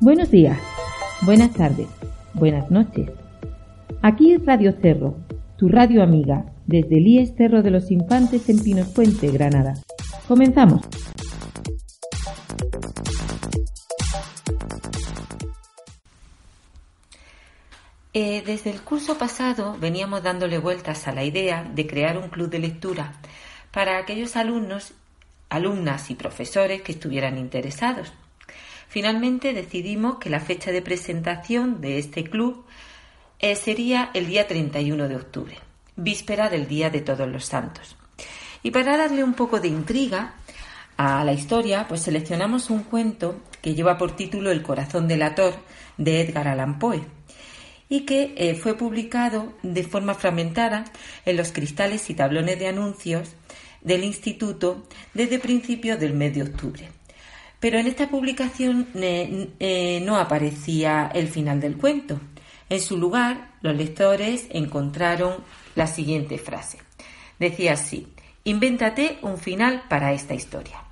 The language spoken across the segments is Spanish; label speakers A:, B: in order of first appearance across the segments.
A: Buenos días, buenas tardes, buenas noches. Aquí es Radio Cerro, tu radio amiga, desde el IES Cerro de los Infantes en Pinos Puente, Granada. Comenzamos.
B: Eh, desde el curso pasado veníamos dándole vueltas a la idea de crear un club de lectura para aquellos alumnos, alumnas y profesores que estuvieran interesados. Finalmente decidimos que la fecha de presentación de este club eh, sería el día 31 de octubre, víspera del Día de Todos los Santos. Y para darle un poco de intriga a la historia, pues seleccionamos un cuento que lleva por título El corazón del ator de Edgar Allan Poe y que eh, fue publicado de forma fragmentada en los cristales y tablones de anuncios del instituto desde principios del mes de octubre. Pero en esta publicación eh, no aparecía el final del cuento. En su lugar, los lectores encontraron la siguiente frase. Decía así, invéntate un final para esta historia.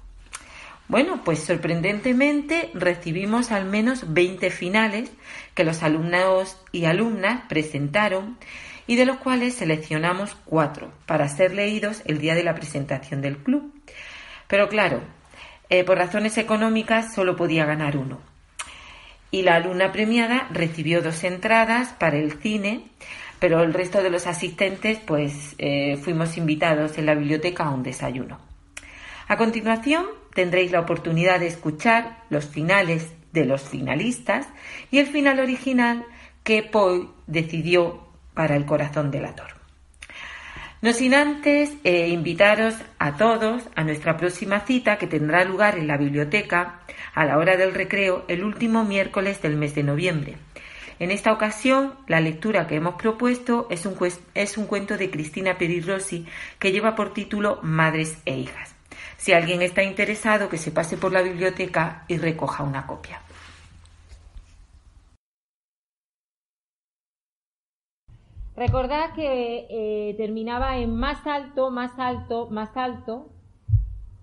B: Bueno, pues sorprendentemente recibimos al menos 20 finales que los alumnos y alumnas presentaron y de los cuales seleccionamos cuatro para ser leídos el día de la presentación del club. Pero claro, eh, por razones económicas solo podía ganar uno. Y la alumna premiada recibió dos entradas para el cine, pero el resto de los asistentes pues eh, fuimos invitados en la biblioteca a un desayuno. A continuación tendréis la oportunidad de escuchar los finales de los finalistas y el final original que Poe decidió para el corazón del ator. No sin antes eh, invitaros a todos a nuestra próxima cita que tendrá lugar en la biblioteca a la hora del recreo el último miércoles del mes de noviembre. En esta ocasión, la lectura que hemos propuesto es un, es un cuento de Cristina Perirossi que lleva por título Madres e hijas. Si alguien está interesado, que se pase por la biblioteca y recoja una copia.
A: Recordad que eh, terminaba en más alto, más alto, más alto,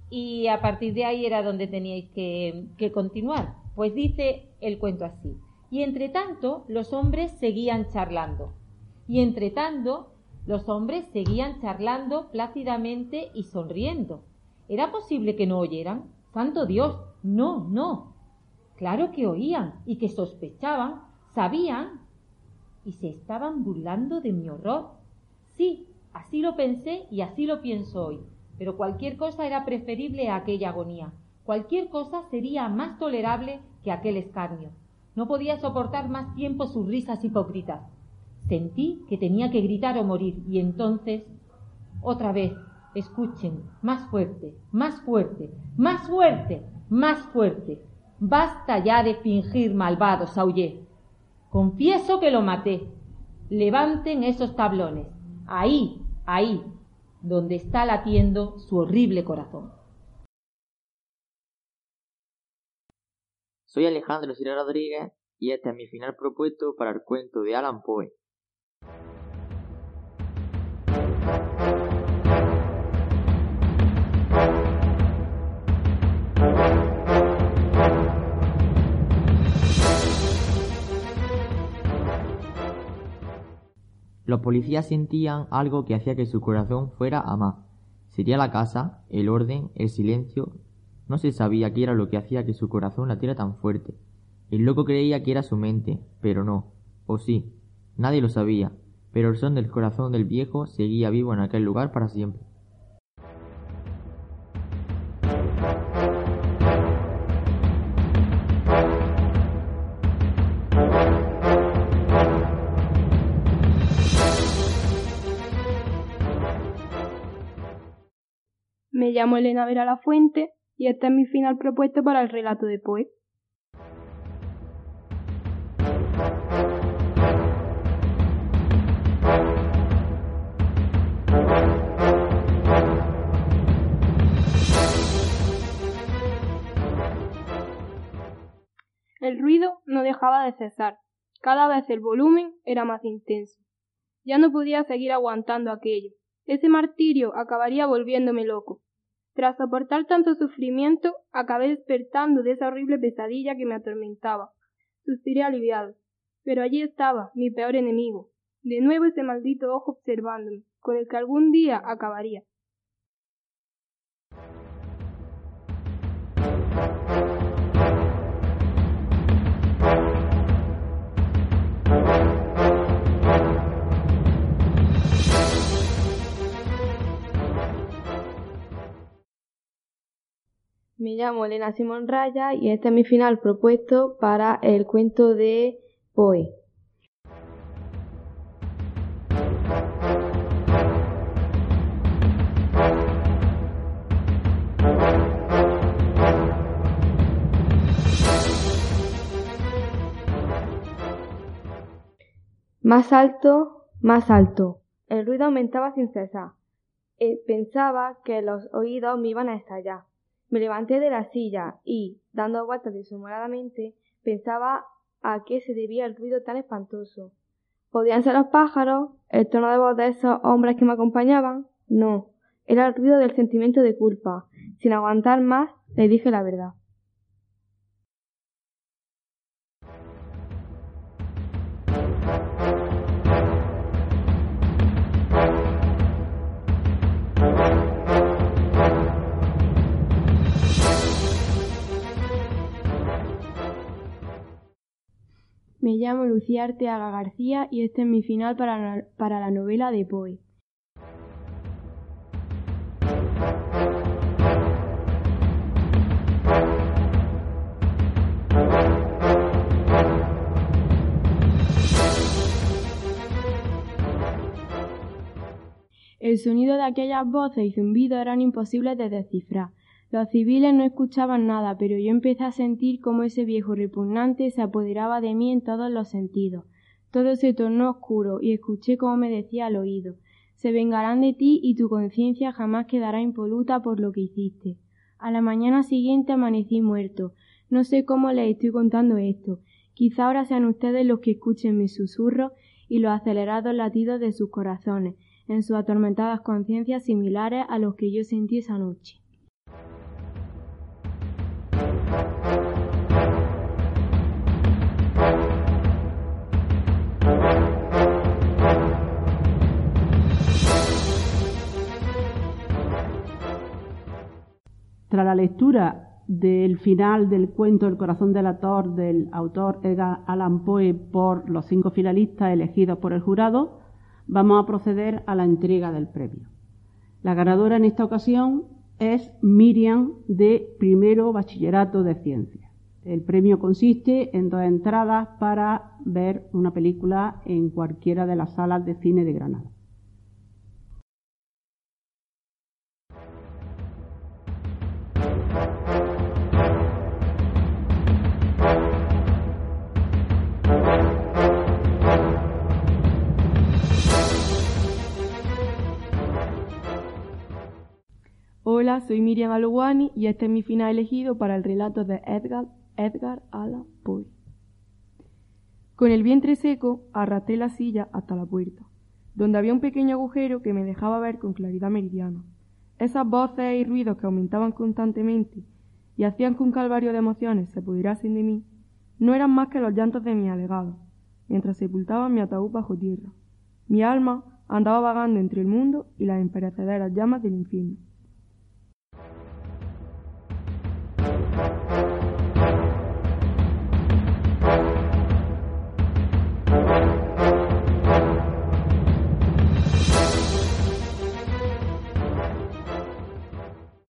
A: y a partir de ahí era donde teníais que, que continuar. Pues dice el cuento así. Y entre tanto, los hombres seguían charlando. Y entre tanto, los hombres seguían charlando plácidamente y sonriendo. ¿Era posible que no oyeran? Santo Dios, no, no. Claro que oían y que sospechaban, sabían y se estaban burlando de mi horror. Sí, así lo pensé y así lo pienso hoy, pero cualquier cosa era preferible a aquella agonía. Cualquier cosa sería más tolerable que aquel escarnio. No podía soportar más tiempo sus risas hipócritas. Sentí que tenía que gritar o morir y entonces, otra vez, escuchen, más fuerte, más fuerte, más fuerte, más fuerte. Basta ya de fingir malvados, aullé. Confieso que lo maté. Levanten esos tablones. Ahí, ahí, donde está latiendo su horrible corazón.
C: Soy Alejandro Sierra Rodríguez y este es mi final propuesto para el cuento de Alan Poe. Los policías sentían algo que hacía que su corazón fuera a más. Sería la casa, el orden, el silencio. No se sabía qué era lo que hacía que su corazón latiera tan fuerte. El loco creía que era su mente, pero no. O sí, nadie lo sabía, pero el son del corazón del viejo seguía vivo en aquel lugar para siempre.
D: Me llamo Elena Vera La Fuente y este es mi final propuesto para el relato de Poe. El ruido no dejaba de cesar. Cada vez el volumen era más intenso. Ya no podía seguir aguantando aquello. Ese martirio acabaría volviéndome loco. Tras soportar tanto sufrimiento, acabé despertando de esa horrible pesadilla que me atormentaba. Suspiré aliviado. Pero allí estaba, mi peor enemigo. De nuevo ese maldito ojo observándome, con el que algún día acabaría.
E: Me llamo Elena Simón Raya y este es mi final propuesto para el cuento de Poe. Más alto, más alto. El ruido aumentaba sin cesar. Eh, pensaba que los oídos me iban a estallar. Me levanté de la silla y, dando vueltas disimuladamente, pensaba a qué se debía el ruido tan espantoso. ¿Podían ser los pájaros? ¿El tono de voz de esos hombres que me acompañaban? No, era el ruido del sentimiento de culpa. Sin aguantar más, le dije la verdad.
D: Me llamo Lucía Arteaga García y este es mi final para, para la novela de Poe. El sonido de aquellas voces y zumbidos eran imposibles de descifrar. Los civiles no escuchaban nada, pero yo empecé a sentir cómo ese viejo repugnante se apoderaba de mí en todos los sentidos. Todo se tornó oscuro y escuché cómo me decía al oído se vengarán de ti y tu conciencia jamás quedará impoluta por lo que hiciste. A la mañana siguiente amanecí muerto. No sé cómo les estoy contando esto. Quizá ahora sean ustedes los que escuchen mis susurros y los acelerados latidos de sus corazones, en sus atormentadas conciencias similares a los que yo sentí esa noche.
F: La lectura del final del cuento El corazón del autor del autor Edgar Allan Poe por los cinco finalistas elegidos por el jurado, vamos a proceder a la entrega del premio. La ganadora en esta ocasión es Miriam de primero bachillerato de ciencias. El premio consiste en dos entradas para ver una película en cualquiera de las salas de cine de Granada.
D: Hola, soy Miriam Aluwani y este es mi final elegido para el relato de Edgar, Allan Poe. Con el vientre seco arrastré la silla hasta la puerta, donde había un pequeño agujero que me dejaba ver con claridad meridiana. Esas voces y ruidos que aumentaban constantemente y hacían que un calvario de emociones se pudriesen de mí, no eran más que los llantos de mi alegado, mientras sepultaban mi ataúd bajo tierra. Mi alma andaba vagando entre el mundo y las imperecederas llamas del infierno.